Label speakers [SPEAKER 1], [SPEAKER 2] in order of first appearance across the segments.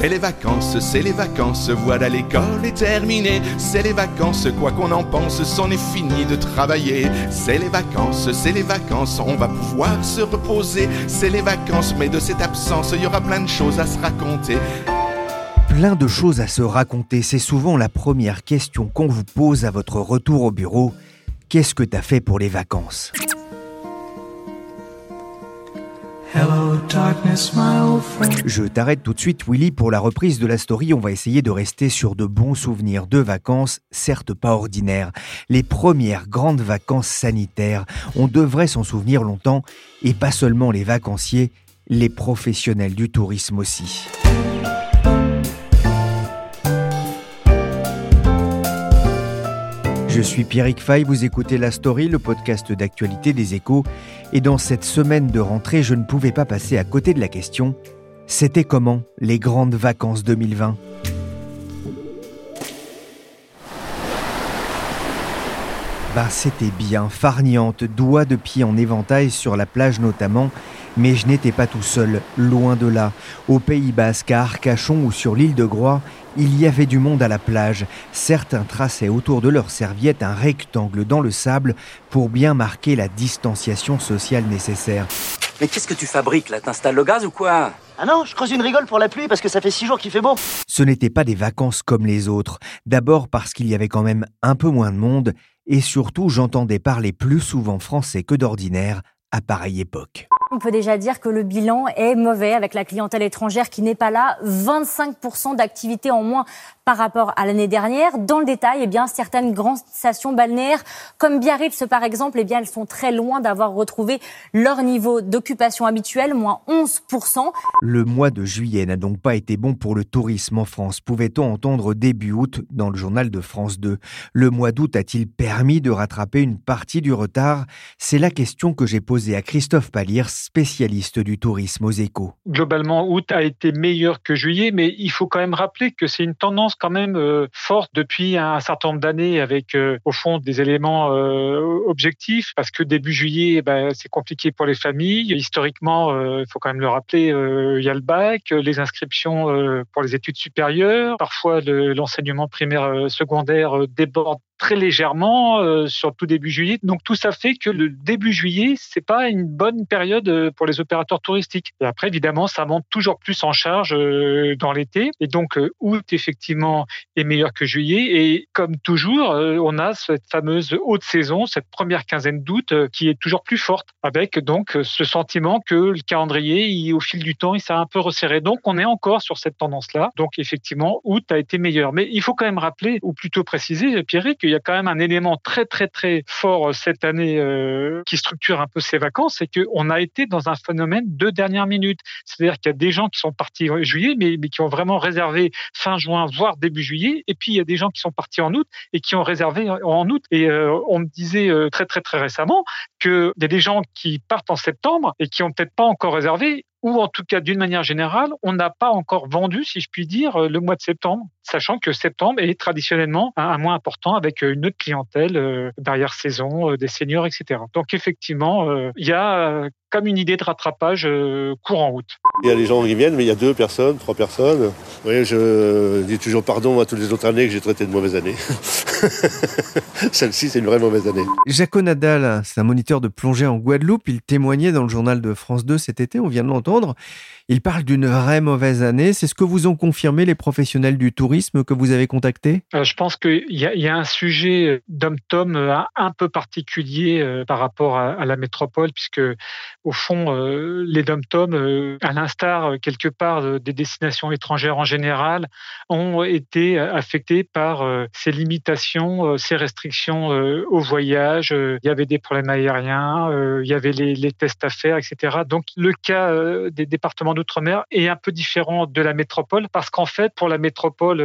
[SPEAKER 1] C'est les vacances, c'est les vacances, voilà l'école est terminée. C'est les vacances, quoi qu'on en pense, c'en est fini de travailler. C'est les vacances, c'est les vacances, on va pouvoir se reposer. C'est les vacances, mais de cette absence, il y aura plein de choses à se raconter.
[SPEAKER 2] Plein de choses à se raconter, c'est souvent la première question qu'on vous pose à votre retour au bureau. Qu'est-ce que t'as fait pour les vacances? Je t'arrête tout de suite, Willy. Pour la reprise de la story, on va essayer de rester sur de bons souvenirs de vacances, certes pas ordinaires. Les premières grandes vacances sanitaires. On devrait s'en souvenir longtemps, et pas seulement les vacanciers, les professionnels du tourisme aussi. Je suis Pierrick Fay, vous écoutez La Story, le podcast d'actualité des échos. Et dans cette semaine de rentrée, je ne pouvais pas passer à côté de la question c'était comment les grandes vacances 2020 Bah, c'était bien, farniante, doigts de pied en éventail sur la plage notamment, mais je n'étais pas tout seul, loin de là. Au Pays Basque, à Arcachon ou sur l'île de Groix, il y avait du monde à la plage. Certains traçaient autour de leur serviette un rectangle dans le sable pour bien marquer la distanciation sociale nécessaire.
[SPEAKER 3] Mais qu'est-ce que tu fabriques là? T'installes le gaz ou quoi?
[SPEAKER 4] Ah non, je creuse une rigole pour la pluie parce que ça fait six jours qu'il fait beau.
[SPEAKER 2] Ce n'étaient pas des vacances comme les autres. D'abord parce qu'il y avait quand même un peu moins de monde, et surtout j'entendais parler plus souvent français que d'ordinaire à pareille époque.
[SPEAKER 5] On peut déjà dire que le bilan est mauvais avec la clientèle étrangère qui n'est pas là. 25% d'activité en moins par rapport à l'année dernière. Dans le détail, eh bien, certaines grandes stations balnéaires, comme Biarritz par exemple, eh bien, elles sont très loin d'avoir retrouvé leur niveau d'occupation habituel, moins 11%.
[SPEAKER 2] Le mois de juillet n'a donc pas été bon pour le tourisme en France. Pouvait-on entendre début août dans le journal de France 2 Le mois d'août a-t-il permis de rattraper une partie du retard? C'est la question que j'ai posée à Christophe Paliers, spécialiste du tourisme aux échos.
[SPEAKER 6] Globalement, août a été meilleur que juillet, mais il faut quand même rappeler que c'est une tendance quand même euh, forte depuis un certain nombre d'années avec euh, au fond des éléments euh, objectifs parce que début juillet eh ben, c'est compliqué pour les familles historiquement il faut quand même le rappeler il y a le bac les inscriptions pour les études supérieures parfois l'enseignement primaire secondaire déborde très légèrement euh, sur tout début juillet. Donc tout ça fait que le début juillet, c'est pas une bonne période euh, pour les opérateurs touristiques. Et après, évidemment, ça monte toujours plus en charge euh, dans l'été. Et donc août, effectivement, est meilleur que juillet. Et comme toujours, on a cette fameuse haute saison, cette première quinzaine d'août, qui est toujours plus forte, avec donc ce sentiment que le calendrier, au fil du temps, il s'est un peu resserré. Donc on est encore sur cette tendance-là. Donc effectivement, août a été meilleur. Mais il faut quand même rappeler, ou plutôt préciser, Pierre, que il y a quand même un élément très très très fort euh, cette année euh, qui structure un peu ces vacances, c'est qu'on a été dans un phénomène de dernière minute. C'est-à-dire qu'il y a des gens qui sont partis en juillet, mais, mais qui ont vraiment réservé fin juin, voire début juillet, et puis il y a des gens qui sont partis en août et qui ont réservé en août. Et euh, on me disait très très très récemment qu'il y a des gens qui partent en septembre et qui ont peut-être pas encore réservé ou en tout cas d'une manière générale, on n'a pas encore vendu, si je puis dire, le mois de septembre. Sachant que septembre est traditionnellement un, mois important avec une autre clientèle derrière saison, des seniors, etc. Donc effectivement, il y a comme une idée de rattrapage euh, courant route.
[SPEAKER 7] Il y a les gens qui viennent, mais il y a deux personnes, trois personnes. Oui, je dis toujours pardon à toutes les autres années que j'ai traité de mauvaises années. Celle-ci, c'est une vraie mauvaise année.
[SPEAKER 2] Jaco Nadal, c'est un moniteur de plongée en Guadeloupe. Il témoignait dans le journal de France 2 cet été, on vient de l'entendre. Il parle d'une vraie mauvaise année. C'est ce que vous ont confirmé les professionnels du tourisme que vous avez contactés
[SPEAKER 6] euh, Je pense qu'il y, a un sujet d'homme-tom euh, un peu particulier par rapport à, la métropole, puisque au fond, euh, les dom-toms, euh, à l'instar euh, quelque part des destinations étrangères en général, ont été affectés par ces limitations, ces restrictions au voyage. Il y avait des problèmes aériens, il y avait les, tests à faire, etc. Donc le cas des départements d'outre-mer est un peu différent de la métropole parce qu'en fait, pour la métropole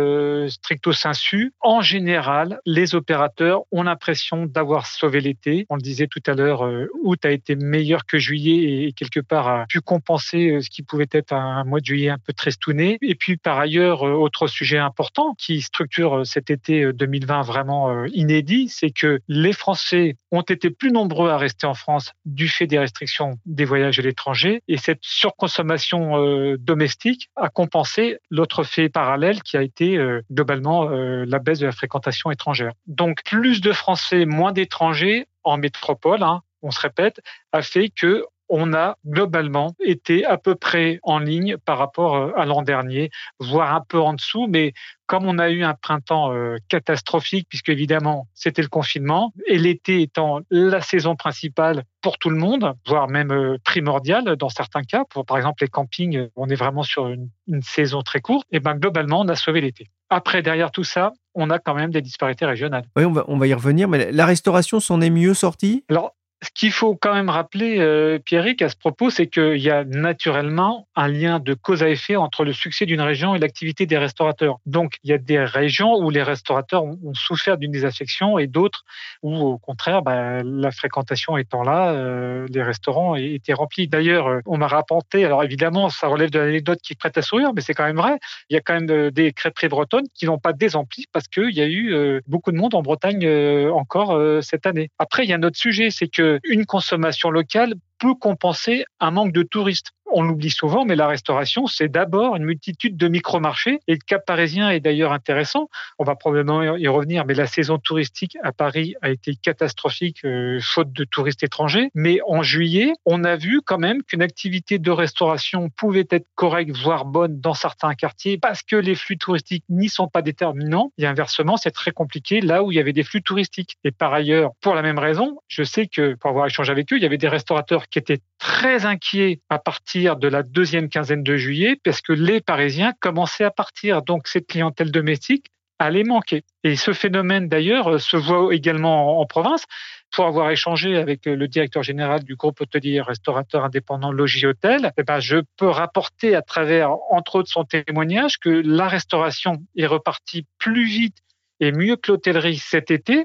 [SPEAKER 6] stricto sensu, en général, les opérateurs ont l'impression d'avoir sauvé l'été. On le disait tout à l'heure, août a été meilleur que juillet et quelque part a pu compenser euh, ce qui pouvait être un mois de juillet un peu tristouné. Et puis par ailleurs, euh, autre sujet important qui structure euh, cet été 2020 vraiment inédit, c'est que les Français ont été plus nombreux à rester en France du fait des restrictions des voyages à l'étranger et cette surconsommation domestique a compensé l'autre fait parallèle qui a été globalement la baisse de la fréquentation étrangère. Donc plus de Français, moins d'étrangers en métropole, hein, on se répète, a fait que on a globalement été à peu près en ligne par rapport euh, à l'an dernier, voire un peu en dessous, mais comme on a eu un printemps euh, catastrophique, puisque évidemment c'était le confinement, et l'été étant la saison principale pour tout le monde, voire même euh, primordiale dans certains cas, pour par exemple les campings, on est vraiment sur une, saison très courte, et ben globalement on a sauvé l'été. Après, derrière tout ça, on a quand même des disparités régionales.
[SPEAKER 2] Oui, on va, on va y revenir, mais la restauration s'en est mieux sortie?
[SPEAKER 6] Alors, ce qu'il faut quand même rappeler, euh, Pierrick, à ce propos, c'est qu'il y a naturellement un lien de cause à effet entre le succès d'une région et l'activité des restaurateurs. Donc, il y a des régions où les restaurateurs ont, souffert d'une désaffection et d'autres où, au contraire, bah, la fréquentation étant là, euh, les restaurants étaient remplis. D'ailleurs, euh, on m'a rapporté, alors évidemment, ça relève de l'anecdote qui prête à sourire, mais c'est quand même vrai. Il y a quand même des crêperies bretonnes qui n'ont pas désempli parce qu'il y a eu beaucoup de monde en Bretagne encore cette année. Après, il y a un autre sujet, c'est que une consommation locale peut compenser un manque de touristes on l'oublie souvent, mais la restauration, c'est d'abord une multitude de micro-marchés. Et le cap parisien est d'ailleurs intéressant. On va probablement y revenir, mais la saison touristique à Paris a été catastrophique, euh, faute de touristes étrangers. Mais en juillet, on a vu quand même qu'une activité de restauration pouvait être correcte, voire bonne dans certains quartiers, parce que les flux touristiques n'y sont pas déterminants. Et inversement, c'est très compliqué là où il y avait des flux touristiques. Et par ailleurs, pour la même raison, je sais que pour avoir échangé avec eux, il y avait des restaurateurs qui étaient très inquiets à partir de la deuxième quinzaine de juillet parce que les Parisiens commençaient à partir. Donc cette clientèle domestique allait manquer. Et ce phénomène d'ailleurs euh, se voit également en province. Pour avoir échangé avec le directeur général du groupe hôtelier restaurateur indépendant Logis Hôtel, eh ben, je peux rapporter à travers, entre autres, son témoignage que la restauration est repartie plus vite et mieux que l'hôtellerie cet été,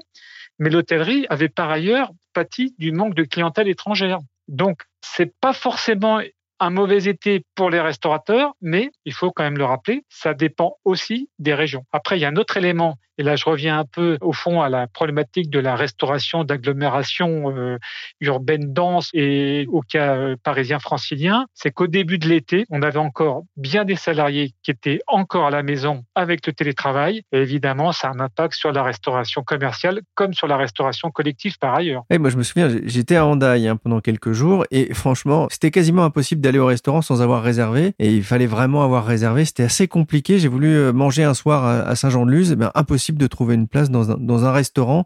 [SPEAKER 6] mais l'hôtellerie avait par ailleurs pâti du manque de clientèle étrangère. Donc, c'est pas forcément un mauvais été pour les restaurateurs, mais il faut quand même le rappeler, ça dépend aussi des régions. Après, il y a un autre élément et là je reviens un peu au fond à la problématique de la restauration d'agglomération euh, urbaine dense et au cas euh, parisien francilien, c'est qu'au début de l'été, on avait encore bien des salariés qui étaient encore à la maison avec le télétravail. Et évidemment ça a un impact sur la restauration commerciale comme sur la restauration collective par ailleurs.
[SPEAKER 2] Et moi je me souviens, j'étais à Handaï hein, pendant quelques jours. Et franchement c'était quasiment impossible d'aller au restaurant sans avoir réservé. Et il fallait vraiment avoir réservé, c'était assez compliqué, j'ai voulu euh, manger un soir à Saint-Jean-de-Luz, ben impossible de trouver une place dans un, restaurant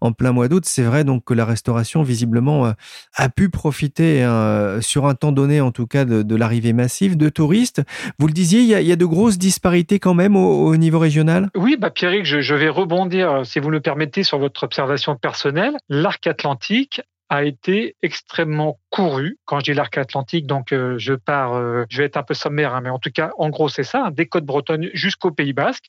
[SPEAKER 2] en plein mois d'août. C'est vrai donc que la restauration visiblement euh, a pu profiter hein, sur un temps donné en tout cas de, l'arrivée massive de touristes. Vous le disiez, il y a, de grosses disparités quand même au, niveau régional?
[SPEAKER 6] Oui, bah Pierrick, je, vais rebondir, euh, si vous le permettez, sur votre observation personnelle. L'arc atlantique a été extrêmement couru. Quand je dis l'arc atlantique, donc euh, je pars, je vais être un peu sommaire, hein, mais en tout cas, en gros, c'est ça, hein, des côtes bretonnes jusqu'au Pays Basque.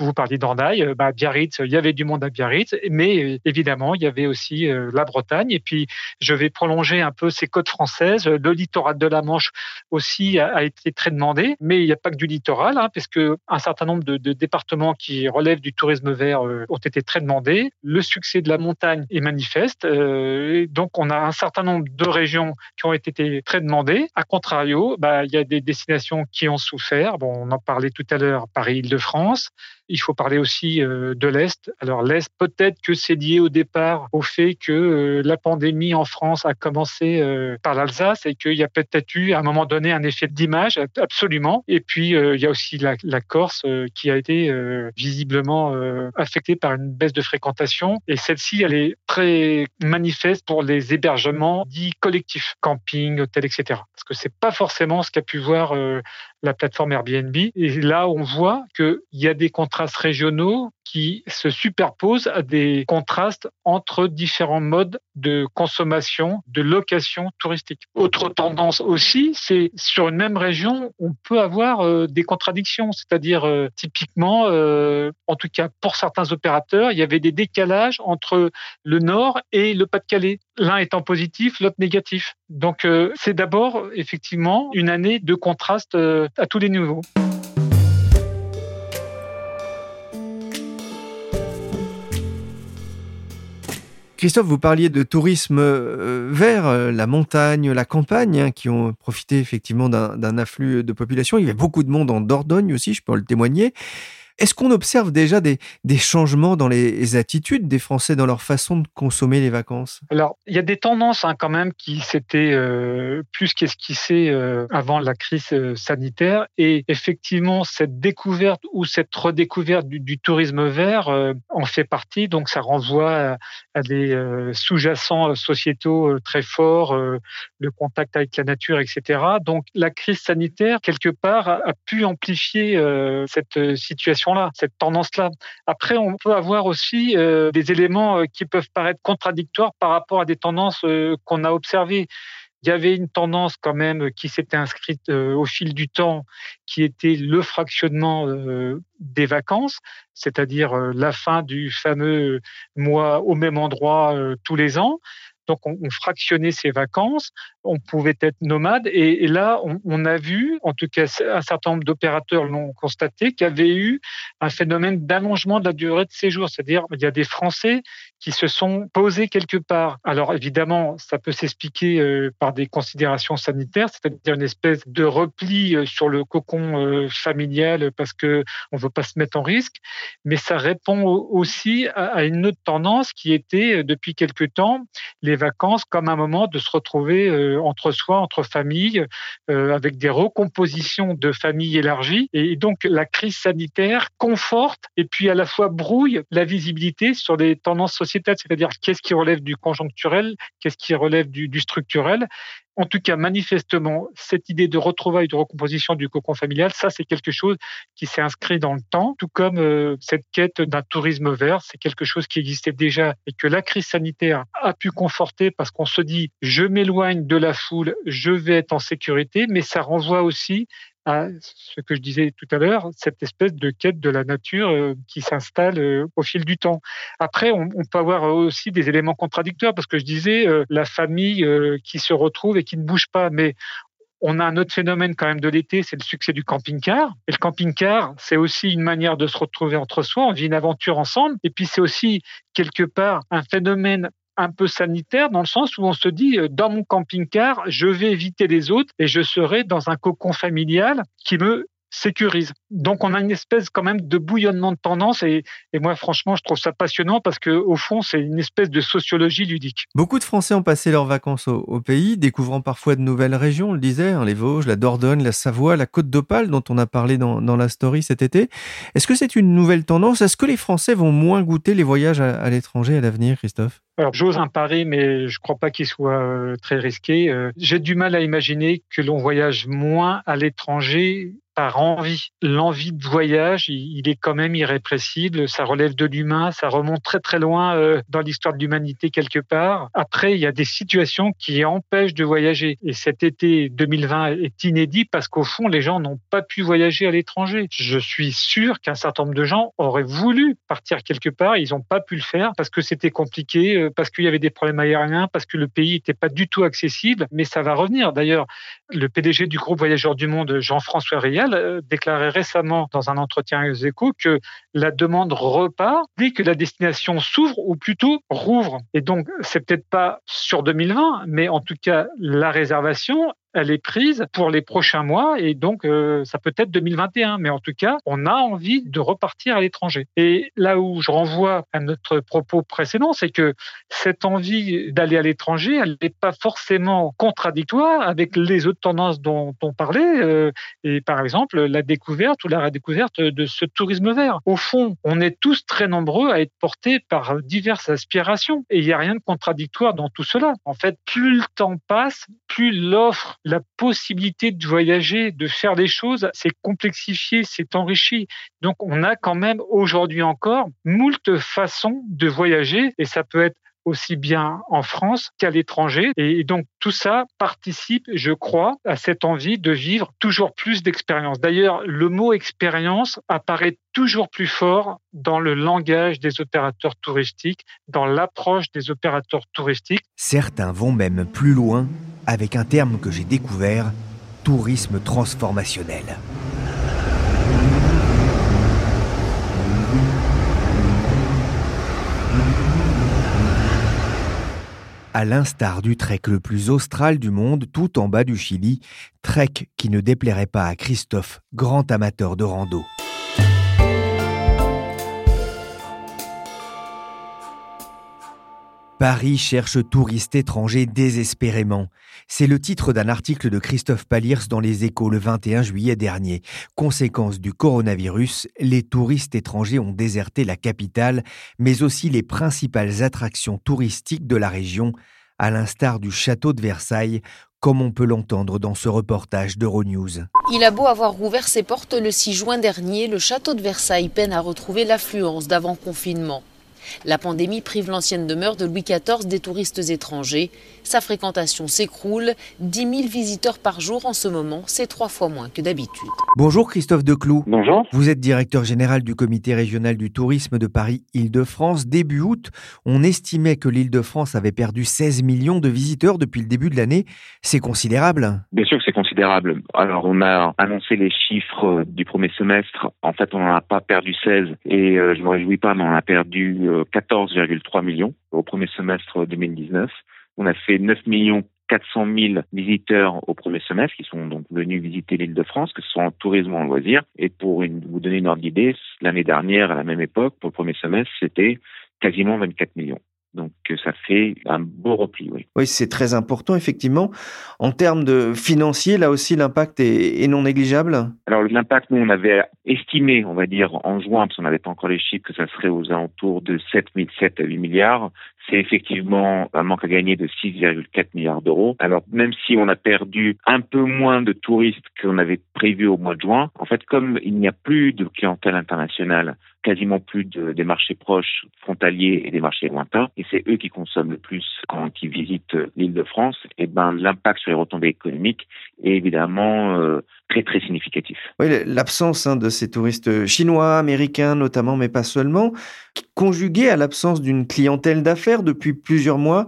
[SPEAKER 6] Vous parliez d'Andaille, bah, Biarritz, il y avait du monde à Biarritz, mais évidemment, il y avait aussi la Bretagne. Et puis, je vais prolonger un peu ces côtes françaises. Le littoral de la Manche aussi a, été très demandé, mais il n'y a pas que du littoral, hein, parce que un certain nombre de, départements qui relèvent du tourisme vert ont été très demandés. Le succès de la montagne est manifeste. donc, on a un certain nombre de régions qui ont été très demandées. A contrario, bah, il y a des destinations qui ont souffert. Bon, on en parlait tout à l'heure, Paris-Île-de-France. Il faut parler aussi euh, de l'Est. Alors l'Est, peut-être que c'est lié au départ au fait que euh, la pandémie en France a commencé euh, par l'Alsace et qu'il y a peut-être eu à un moment donné un effet d'image, absolument. Et puis il y a aussi la, Corse qui a été visiblement affectée par une baisse de fréquentation. Et celle-ci, elle est très manifeste pour les hébergements dits collectifs, camping, hôtel, etc. Parce que c'est pas forcément ce qu'a pu voir la plateforme Airbnb. Et là, on voit qu'il y a des contrastes régionaux qui se superposent à des contrastes entre différents modes de consommation, de location touristique. Autre tendance aussi, c'est sur une même région, on peut avoir euh, des contradictions, c'est-à-dire euh, typiquement, euh, en tout cas pour certains opérateurs, il y avait des décalages entre le Nord et le Pas-de-Calais, l'un étant positif, l'autre négatif. Donc c'est d'abord effectivement une année de contraste à tous les niveaux.
[SPEAKER 2] Christophe, vous parliez de tourisme euh, vert, euh, la montagne, la campagne, hein, qui ont profité effectivement d'un afflux de population. Il y avait beaucoup de monde en Dordogne aussi, je peux le témoigner. Est-ce qu'on observe déjà des, changements dans les attitudes des Français dans leur façon de consommer les vacances?
[SPEAKER 6] Alors, il y a des tendances hein, quand même qui s'étaient euh, plus qu'esquissées euh, avant la crise euh, sanitaire. Et effectivement, cette découverte ou cette redécouverte du, tourisme vert en fait partie. Donc, ça renvoie à, des sous-jacents sociétaux très forts, le contact avec la nature, etc. Donc, la crise sanitaire, quelque part, a pu amplifier cette situation cette tendance-là. Après, on peut avoir aussi euh, des éléments euh, qui peuvent paraître contradictoires par rapport à des tendances euh, qu'on a observées. Il y avait une tendance quand même qui s'était inscrite au fil du temps, qui était le fractionnement des vacances, c'est-à-dire la fin du fameux mois au même endroit tous les ans. Donc, on, fractionnait ses vacances, on pouvait être nomade. Et, là, on, a vu, en tout cas, un certain nombre d'opérateurs l'ont constaté, qu'il y avait eu un phénomène d'allongement de la durée de séjour. C'est-à-dire, il y a des Français qui se sont posés quelque part. Alors, évidemment, ça peut s'expliquer euh, par des considérations sanitaires, c'est-à-dire une espèce de repli euh, sur le cocon euh, familial parce que on veut pas se mettre en risque. Mais ça répond aussi à une autre tendance qui était, depuis quelque temps, les vacances comme un moment de se retrouver entre soi, entre familles, euh, avec des recompositions de familles élargies. Et donc la crise sanitaire conforte et puis à la fois brouille la visibilité sur les tendances sociétales, c'est-à-dire qu'est-ce qui relève du conjoncturel, qu'est-ce qui relève du structurel. En tout cas, manifestement, cette idée de retrouvailles, de recomposition du cocon familial, ça, c'est quelque chose qui s'est inscrit dans le temps, tout comme euh, cette quête d'un tourisme vert, c'est quelque chose qui existait déjà et que la crise sanitaire a pu conforter parce qu'on se dit, je m'éloigne de la foule, je vais être en sécurité, mais ça renvoie aussi à ce que je disais tout à l'heure, cette espèce de quête de la nature euh, qui s'installe euh, au fil du temps. Après, on, peut avoir aussi des éléments contradictoires parce que je disais euh, la famille qui se retrouve et qui ne bouge pas, mais on a un autre phénomène quand même de l'été, c'est le succès du camping-car. Et le camping-car, c'est aussi une manière de se retrouver entre soi, on vit une aventure ensemble. Et puis c'est aussi quelque part un phénomène un peu sanitaire dans le sens où on se dit euh, dans mon camping-car, je vais éviter les autres et je serai dans un cocon familial qui me sécurise. Donc on a une espèce quand même de bouillonnement de tendance et, moi franchement je trouve ça passionnant parce que au fond c'est une espèce de sociologie ludique.
[SPEAKER 2] Beaucoup de Français ont passé leurs vacances au, pays, découvrant parfois de nouvelles régions, on le disait, les Vosges, la Dordogne, la Savoie, la Côte d'Opale dont on a parlé dans, la story cet été. Est-ce que c'est une nouvelle tendance? Est-ce que les Français vont moins goûter les voyages à l'étranger à l'avenir, Christophe?
[SPEAKER 6] Alors j'ose un pari, mais je ne crois pas qu'il soit très risqué. J'ai du mal à imaginer que l'on voyage moins à l'étranger par envie. L'envie de voyage, il est quand même irrépressible. Ça relève de l'humain, ça remonte très très loin euh, dans l'histoire de l'humanité quelque part. Après, il y a des situations qui empêchent de voyager. Et cet été 2020 est inédit parce qu'au fond, les gens n'ont pas pu voyager à l'étranger. Je suis sûr qu'un certain nombre de gens auraient voulu partir quelque part, ils n'ont pas pu le faire parce que c'était compliqué, euh, parce qu'il y avait des problèmes aériens, parce que le pays n'était pas du tout accessible. Mais ça va revenir. D'ailleurs, le PDG du groupe Voyageurs du Monde, Jean-François Rial, euh, déclaré récemment dans un entretien aux échos que la demande repart dès que la destination s'ouvre ou plutôt rouvre. Et donc, c'est peut-être pas sur 2020, mais en tout cas, la réservation, elle est prise pour les prochains mois et donc euh, ça peut être 2021. Mais en tout cas, on a envie de repartir à l'étranger. Et là où je renvoie à notre propos précédent, c'est que cette envie d'aller à l'étranger, elle n'est pas forcément contradictoire avec les autres tendances dont on parlait. Euh, et par exemple, la découverte ou la redécouverte de ce tourisme vert. Au fond, on est tous très nombreux à être portés par diverses aspirations. Et il n'y a rien de contradictoire dans tout cela. En fait, plus le temps passe, plus l'offre la possibilité de voyager, de faire des choses, c'est complexifié, c'est enrichi. Donc on a quand même aujourd'hui encore moult façons de voyager et ça peut être aussi bien en France qu'à l'étranger. Et donc tout ça participe, je crois, à cette envie de vivre toujours plus d'expériences. D'ailleurs, le mot expérience apparaît toujours plus fort dans le langage des opérateurs touristiques, dans l'approche des opérateurs touristiques.
[SPEAKER 2] Certains vont même plus loin avec un terme que j'ai découvert, tourisme transformationnel. À l'instar du trek le plus austral du monde, tout en bas du Chili, trek qui ne déplairait pas à Christophe, grand amateur de rando. Paris cherche touristes étrangers désespérément. C'est le titre d'un article de Christophe Paliers dans Les Échos le 21 juillet dernier. Conséquence du coronavirus, les touristes étrangers ont déserté la capitale, mais aussi les principales attractions touristiques de la région, à l'instar du château de Versailles, comme on peut l'entendre dans ce reportage d'Euronews.
[SPEAKER 8] Il a beau avoir rouvert ses portes le 6 juin dernier, le château de Versailles peine à retrouver l'affluence d'avant-confinement. La pandémie prive l'ancienne demeure de Louis XIV des touristes étrangers. Sa fréquentation s'écroule. 10 000 visiteurs par jour en ce moment, c'est trois fois moins que d'habitude.
[SPEAKER 2] Bonjour Christophe Declou.
[SPEAKER 9] Bonjour.
[SPEAKER 2] Vous êtes directeur général du comité régional du tourisme de Paris-Île-de-France. Début août, on estimait que l'Île-de-France avait perdu 16 millions de visiteurs depuis le début de l'année. C'est considérable
[SPEAKER 9] Bien sûr que c'est considérable. Alors on a annoncé les chiffres du premier semestre. En fait, on n'en a pas perdu 16 et euh, je ne me réjouis pas, mais on a perdu 14,3 millions au premier semestre 2019. On a fait 9 millions 400 000 visiteurs au premier semestre qui sont donc venus visiter l'île de France, que ce soit en tourisme ou en loisir. Et pour vous donner une ordre d'idée, l'année dernière, à la même époque, pour le premier semestre, c'était quasiment 24 millions. Donc euh, ça fait un beau repli, oui.
[SPEAKER 2] Oui, c'est très important, effectivement. En termes de financier, là aussi, l'impact est, non négligeable?
[SPEAKER 9] Alors l'impact, nous, on avait estimé, on va dire, en juin, parce qu'on n'avait pas encore les chiffres, que ça serait aux alentours de 7, 7 à 8 milliards. C'est effectivement un manque à gagner de 6,4 milliards d'euros. Alors même si on a perdu un peu moins de touristes qu'on avait prévu au mois de juin, en fait, comme il n'y a plus de clientèle internationale quasiment plus de, des marchés proches, frontaliers et des marchés lointains, et c'est eux qui consomment le plus quand ils visitent l'île de France, et ben l'impact sur les retombées économiques est évidemment euh, très très significatif.
[SPEAKER 2] Oui, l'absence hein, de ces touristes chinois, américains notamment, mais pas seulement, conjugué à l'absence d'une clientèle d'affaires depuis plusieurs mois,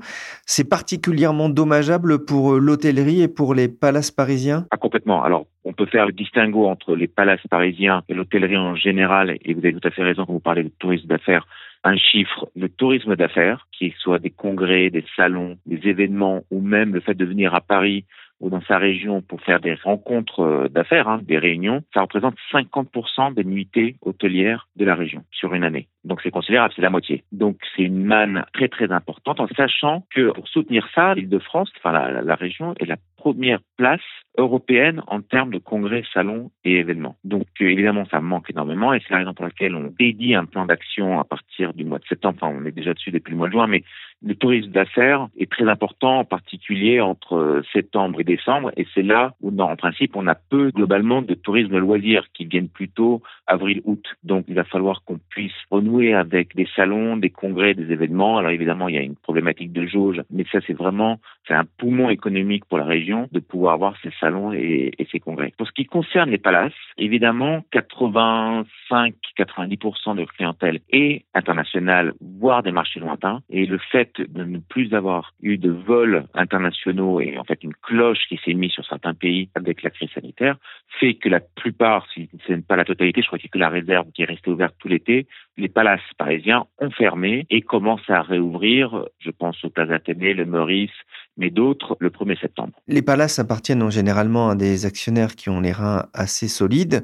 [SPEAKER 2] c'est particulièrement dommageable pour l'hôtellerie et pour les palaces parisiens?
[SPEAKER 9] Ah, complètement. Alors on peut faire le distinguo entre les palaces parisiens et l'hôtellerie en général, et vous avez tout à fait raison quand vous parlez de tourisme d'affaires. Un chiffre, le tourisme d'affaires, qui soit des congrès, des salons, des événements, ou même le fait de venir à Paris ou dans sa région pour faire des rencontres euh, d'affaires, hein, des réunions, ça représente 50% des nuitées hôtelières de la région sur une année. Donc c'est considérable, c'est la moitié. Donc c'est une manne très très importante en sachant que pour soutenir ça, l'Île-de-France, enfin la, la région, est la première place européenne en termes de congrès, salons et événements. Donc euh, évidemment, ça manque énormément et c'est la raison pour laquelle on dédie un plan d'action à partir du mois de septembre. Enfin, on est déjà dessus depuis le mois de juin, mais le tourisme d'affaires est très important, en particulier entre euh, septembre et décembre. Et c'est là où, en principe, on a peu globalement de tourisme loisirs qui viennent plutôt avril-août. Donc il va falloir qu'on puisse renouer avec des salons, des congrès, des événements. Alors évidemment, il y a une problématique de jauge, mais ça c'est vraiment c'est un poumon économique pour la région de pouvoir avoir ces salons et, et ces congrès. Pour ce qui concerne les palaces, évidemment, 85-90% de clientèle est internationale, voire des marchés lointains. Et le fait de ne plus avoir eu de vols internationaux et en fait une cloche qui s'est mise sur certains pays avec la crise sanitaire fait que la plupart, si ce n'est pas la totalité, je crois qu'il que la réserve qui est restée ouverte tout l'été, les palaces parisiens ont fermé et commencent à réouvrir. Je pense au Plaza Athénée, le Meurice, mais d'autres le 1er septembre.
[SPEAKER 2] Les palaces appartiennent généralement à des actionnaires qui ont les reins assez solides.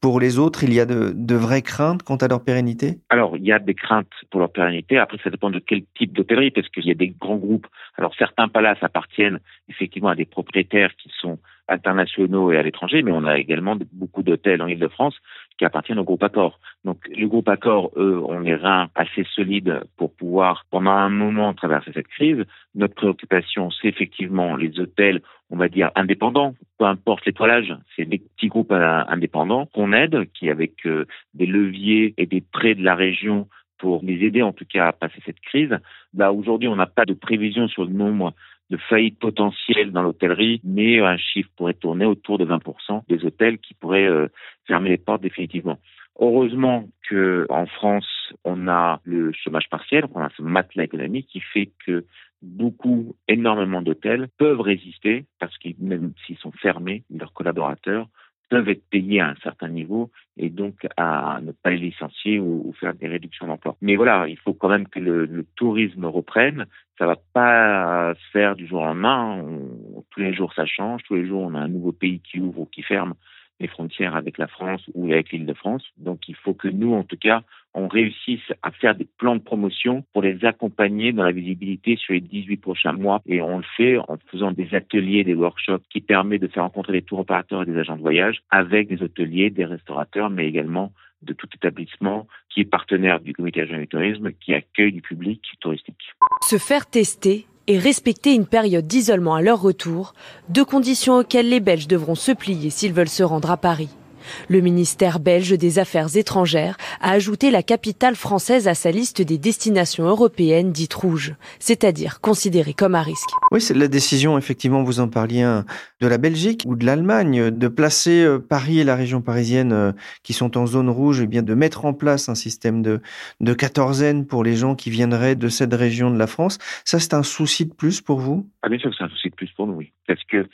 [SPEAKER 2] Pour les autres, il y a de, de, vraies craintes quant à leur pérennité?
[SPEAKER 9] Alors, il y a des craintes pour leur pérennité. Après, ça dépend de quel type d'hôtellerie, parce qu'il y a des grands groupes. Alors, certains palaces appartiennent effectivement à des propriétaires qui sont internationaux et à l'étranger, mais on a également beaucoup d'hôtels en Ile-de-France qui appartiennent au groupe Accor. Donc le groupe Accor, eux, ont les reins assez solides pour pouvoir, pendant un moment, traverser cette crise. Notre préoccupation, c'est effectivement les hôtels, on va dire, indépendants, peu importe l'étoilage, c'est des petits groupes indépendants qu'on aide, qui avec euh, des leviers et des prêts de la région pour les aider en tout cas à passer cette crise. Bah, aujourd'hui, on n'a pas de prévision sur le nombre de faillites potentielles dans l'hôtellerie, mais un chiffre pourrait tourner autour de 20% des hôtels qui pourraient euh, fermer les portes définitivement. Heureusement que en France, on a le chômage partiel, on a ce matelas économique qui fait que beaucoup, énormément d'hôtels peuvent résister parce que même s'ils sont fermés, leurs collaborateurs peuvent être payés à un certain niveau et donc à ne pas les licencier ou, faire des réductions d'emploi. Mais voilà, il faut quand même que le, tourisme reprenne. Ça va pas se faire du jour au lendemain. tous les jours, ça change. Tous les jours, on a un nouveau pays qui ouvre ou qui ferme les frontières avec la France ou avec l'île de France. Donc il faut que nous, en tout cas, on réussisse à faire des plans de promotion pour les accompagner dans la visibilité sur les 18 prochains mois. Et on le fait en faisant des ateliers, des workshops qui permettent de faire rencontrer des tours opérateurs et des agents de voyage avec des hôteliers, des restaurateurs, mais également de tout établissement qui est partenaire du comité agent du tourisme, qui accueille du public touristique.
[SPEAKER 10] Se faire tester et respecter une période d'isolement à leur retour, deux conditions auxquelles les Belges devront se plier s'ils veulent se rendre à Paris. Le ministère belge des Affaires étrangères a ajouté la capitale française à sa liste des destinations européennes dites rouges, c'est-à-dire considérées comme à risque.
[SPEAKER 2] Oui, c'est la décision, effectivement, vous en parliez, hein, de la Belgique ou de l'Allemagne, de placer euh, Paris et la région parisienne euh, qui sont en zone rouge, et eh bien de mettre en place un système de, de quatorzaine pour les gens qui viendraient de cette région de la France. Ça, c'est un souci de plus pour vous?
[SPEAKER 9] Ah bien sûr, c'est un souci de plus pour nous, oui. Parce que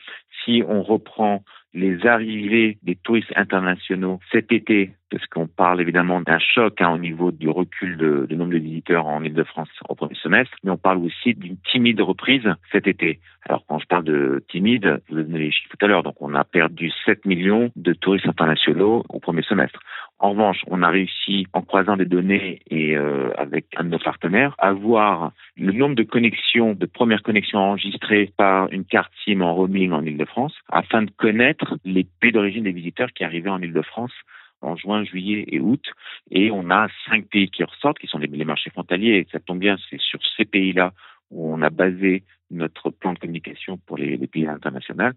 [SPEAKER 9] si on reprend les arrivées des touristes internationaux cet été, parce qu'on parle évidemment d'un choc hein, au niveau du recul de, de nombre de visiteurs en Ile-de-France au premier semestre, mais on parle aussi d'une timide reprise cet été. Alors quand je parle de timide, vous avez donné les chiffres tout à l'heure, donc on a perdu 7 millions de touristes internationaux au premier semestre. En revanche, on a réussi, en croisant des données et euh, avec un de nos partenaires, à voir le nombre de connexions, de premières connexions enregistrées par une carte SIM en roaming en Ile-de-France, afin de connaître les pays d'origine des visiteurs qui arrivaient en Ile-de-France en juin, juillet et août. Et on a cinq pays qui ressortent, qui sont les, marchés frontaliers. Et ça tombe bien, c'est sur ces pays-là où on a basé notre plan de communication pour les, pays internationaux,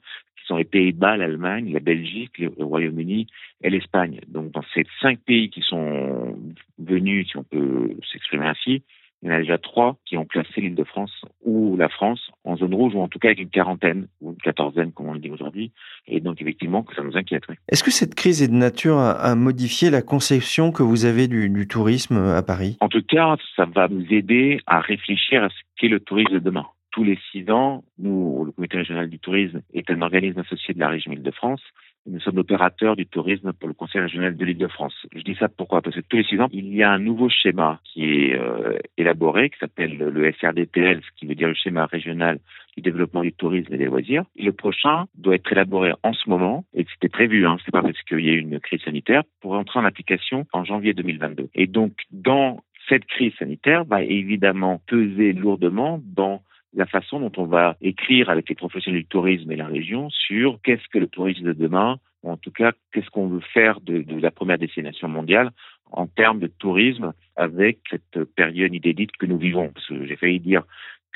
[SPEAKER 9] sont les Pays-Bas, l'Allemagne, la Belgique, le Royaume-Uni et l'Espagne. Donc dans ces cinq pays qui sont venus, si on peut s'exprimer ainsi, il y en a déjà trois qui ont placé l'île de France ou la France en zone rouge, ou en tout cas avec une quarantaine, ou une quatorzaine, comme on le dit aujourd'hui. Et donc, effectivement, ça nous inquiéterait.
[SPEAKER 2] Est-ce que cette crise est de nature à, modifier la conception que vous avez du, du, tourisme à Paris?
[SPEAKER 9] En tout cas, ça va nous aider à réfléchir à ce qu'est le tourisme de demain tous les six ans, nous, le Comité régional du tourisme est un organisme associé de la région Île-de-France, Nous sommes l'opérateur du tourisme pour le Conseil régional de l'Île-de-France. Je dis ça pourquoi? Parce que tous les six ans, il y a un nouveau schéma qui est euh, élaboré, qui s'appelle le SRDTL, ce qui veut dire le schéma régional du développement du tourisme et des loisirs. Le prochain doit être élaboré en ce moment, et c'était prévu, hein, c'est pas parce qu'il y a eu une crise sanitaire, pour entrer en application en janvier 2022. Et donc, dans cette crise sanitaire va évidemment peser lourdement dans la façon dont on va écrire avec les professionnels du tourisme et la région sur qu'est-ce que le tourisme de demain, ou en tout cas qu'est-ce qu'on veut faire de, la première destination mondiale en termes de tourisme avec cette période inédite que nous vivons. Parce que j'ai failli dire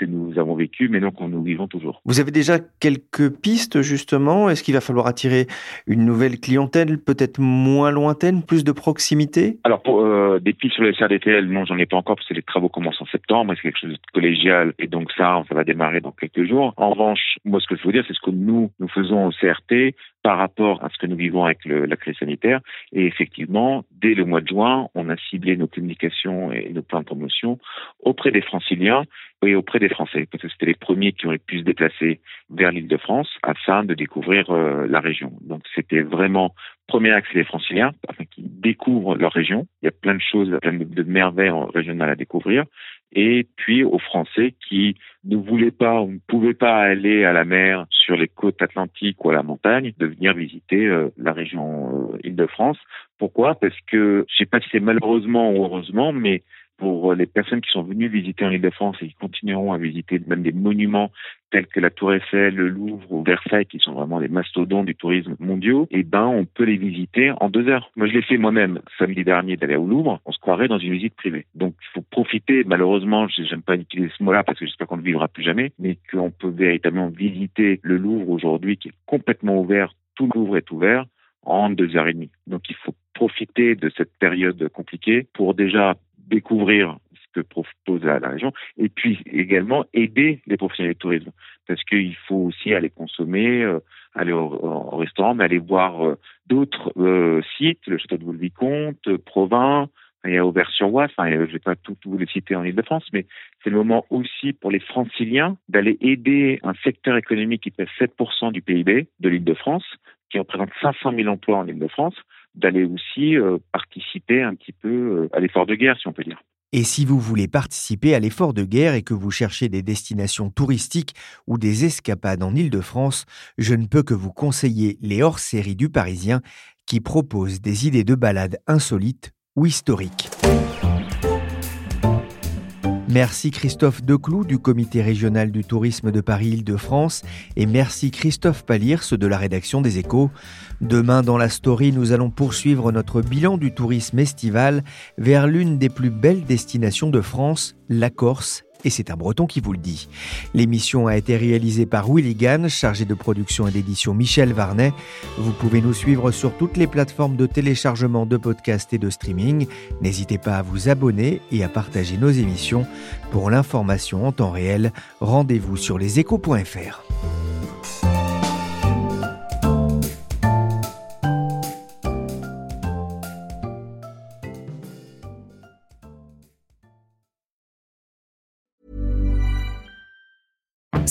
[SPEAKER 9] que nous avons vécu, mais qu'on nous vivons toujours.
[SPEAKER 11] Vous avez déjà quelques pistes justement? Est-ce qu'il va falloir attirer une nouvelle clientèle, peut-être moins lointaine, plus de proximité?
[SPEAKER 9] Alors pour euh, des pistes sur le SRDTL, non, j'en ai pas encore parce que les travaux commencent en septembre, c'est quelque chose de collégial et donc ça, ça va démarrer dans quelques jours. En revanche, moi ce que je veux dire, c'est ce que nous nous faisons au CRT par rapport à ce que nous vivons avec le, la crise sanitaire. Et effectivement, dès le mois de juin, on a ciblé nos communications et nos plans de promotion auprès des franciliens et auprès des Français, parce que c'était les premiers qui ont pu se déplacer vers l'île de France afin de découvrir euh, la région. Donc c'était vraiment premier axe les franciliens, afin qu'ils découvrent leur région. Il y a plein de choses, plein de, merveilles régionales à découvrir et puis aux Français qui ne voulaient pas ou ne pouvaient pas aller à la mer sur les côtes atlantiques ou à la montagne, de venir visiter euh, la région euh, Île-de-France. Pourquoi? Parce que, je sais pas si c'est malheureusement ou heureusement, mais pour les personnes qui sont venues visiter en Ile-de-France et qui continueront à visiter même des monuments tels que la Tour Eiffel, le Louvre ou Versailles, qui sont vraiment des mastodontes du tourisme mondiaux, eh ben, on peut les visiter en deux heures. Moi, je l'ai fait moi-même samedi dernier d'aller au Louvre. On se croirait dans une visite privée. Donc, il faut profiter. Malheureusement, j'aime pas utiliser ce mot-là parce que j'espère qu'on ne vivra plus jamais, mais qu'on peut véritablement visiter le Louvre aujourd'hui qui est complètement ouvert. Tout le Louvre est ouvert en deux heures et demie. Donc, il faut profiter de cette période compliquée pour déjà découvrir ce que propose la, région et puis également aider les professionnels du tourisme. Parce qu'il faut aussi aller consommer, euh, aller au, au, restaurant, mais aller voir euh, d'autres euh, sites, le château de Vaux-le-Vicomte, Provins, il y a Auvers-sur-Oise, enfin, je ne vais pas tout, tout les citer en Ile-de-France, mais c'est le moment aussi pour les franciliens d'aller aider un secteur économique qui pèse 7% du PIB de l'Île-de-France, qui représente 500 000 emplois en Ile-de-France, d'aller aussi euh, participer un petit peu euh, à l'effort de guerre, si on peut dire.
[SPEAKER 2] Et si vous voulez participer à l'effort de guerre et que vous cherchez des destinations touristiques ou des escapades en Île-de-France, je ne peux que vous conseiller les hors-séries du Parisien qui proposent des idées de balades insolites ou historiques. Merci Christophe Declou du comité régional du tourisme de Paris-Île-de-France et merci Christophe Palirs de la rédaction des Échos. Demain dans la story, nous allons poursuivre notre bilan du tourisme estival vers l'une des plus belles destinations de France, la Corse et c'est un breton qui vous le dit. L'émission a été réalisée par Willy Gann, chargé de production et d'édition Michel Varnet. Vous pouvez nous suivre sur toutes les plateformes de téléchargement de podcasts et de streaming. N'hésitez pas à vous abonner et à partager nos émissions. Pour l'information en temps réel, rendez-vous sur leséchos.fr.